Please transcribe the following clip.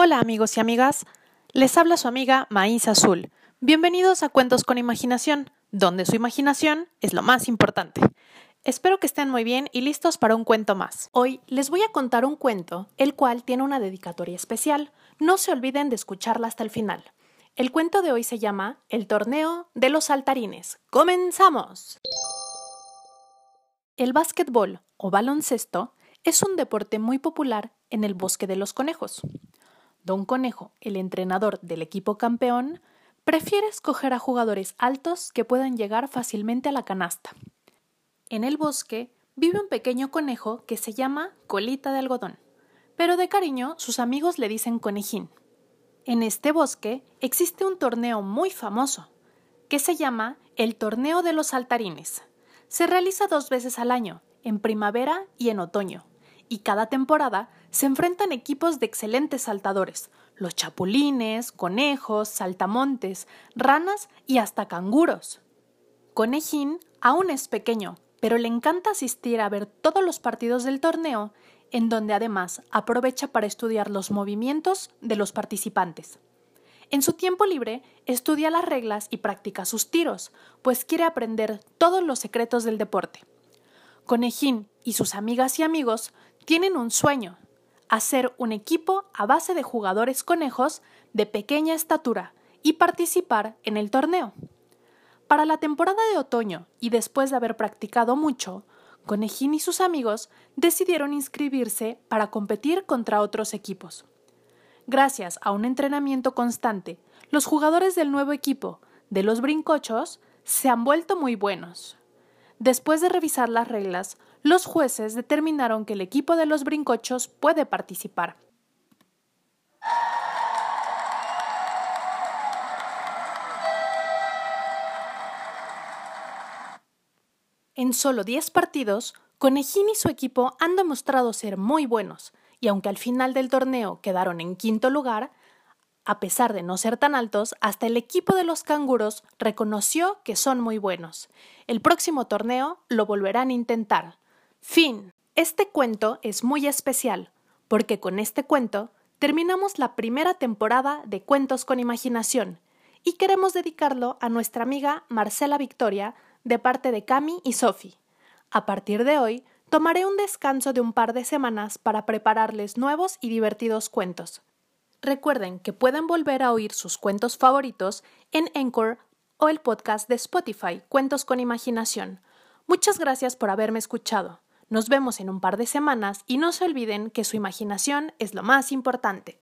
Hola amigos y amigas, les habla su amiga Maíz Azul. Bienvenidos a Cuentos con Imaginación, donde su imaginación es lo más importante. Espero que estén muy bien y listos para un cuento más. Hoy les voy a contar un cuento, el cual tiene una dedicatoria especial. No se olviden de escucharla hasta el final. El cuento de hoy se llama El torneo de los saltarines. ¡Comenzamos! El básquetbol o baloncesto es un deporte muy popular en el bosque de los conejos. Don Conejo, el entrenador del equipo campeón, prefiere escoger a jugadores altos que puedan llegar fácilmente a la canasta. En el bosque vive un pequeño conejo que se llama Colita de Algodón, pero de cariño sus amigos le dicen Conejín. En este bosque existe un torneo muy famoso, que se llama el Torneo de los Saltarines. Se realiza dos veces al año, en primavera y en otoño, y cada temporada se enfrentan equipos de excelentes saltadores, los chapulines, conejos, saltamontes, ranas y hasta canguros. Conejín aún es pequeño, pero le encanta asistir a ver todos los partidos del torneo, en donde además aprovecha para estudiar los movimientos de los participantes. En su tiempo libre estudia las reglas y practica sus tiros, pues quiere aprender todos los secretos del deporte. Conejín y sus amigas y amigos tienen un sueño, hacer un equipo a base de jugadores conejos de pequeña estatura y participar en el torneo. Para la temporada de otoño y después de haber practicado mucho, Conejín y sus amigos decidieron inscribirse para competir contra otros equipos. Gracias a un entrenamiento constante, los jugadores del nuevo equipo, de los brincochos, se han vuelto muy buenos. Después de revisar las reglas, los jueces determinaron que el equipo de los brincochos puede participar. En solo 10 partidos, Conejín y su equipo han demostrado ser muy buenos, y aunque al final del torneo quedaron en quinto lugar, a pesar de no ser tan altos, hasta el equipo de los canguros reconoció que son muy buenos. El próximo torneo lo volverán a intentar. Fin. Este cuento es muy especial, porque con este cuento terminamos la primera temporada de Cuentos con Imaginación y queremos dedicarlo a nuestra amiga Marcela Victoria de parte de Cami y Sophie. A partir de hoy, tomaré un descanso de un par de semanas para prepararles nuevos y divertidos cuentos. Recuerden que pueden volver a oír sus cuentos favoritos en Encore o el podcast de Spotify Cuentos con Imaginación. Muchas gracias por haberme escuchado. Nos vemos en un par de semanas y no se olviden que su imaginación es lo más importante.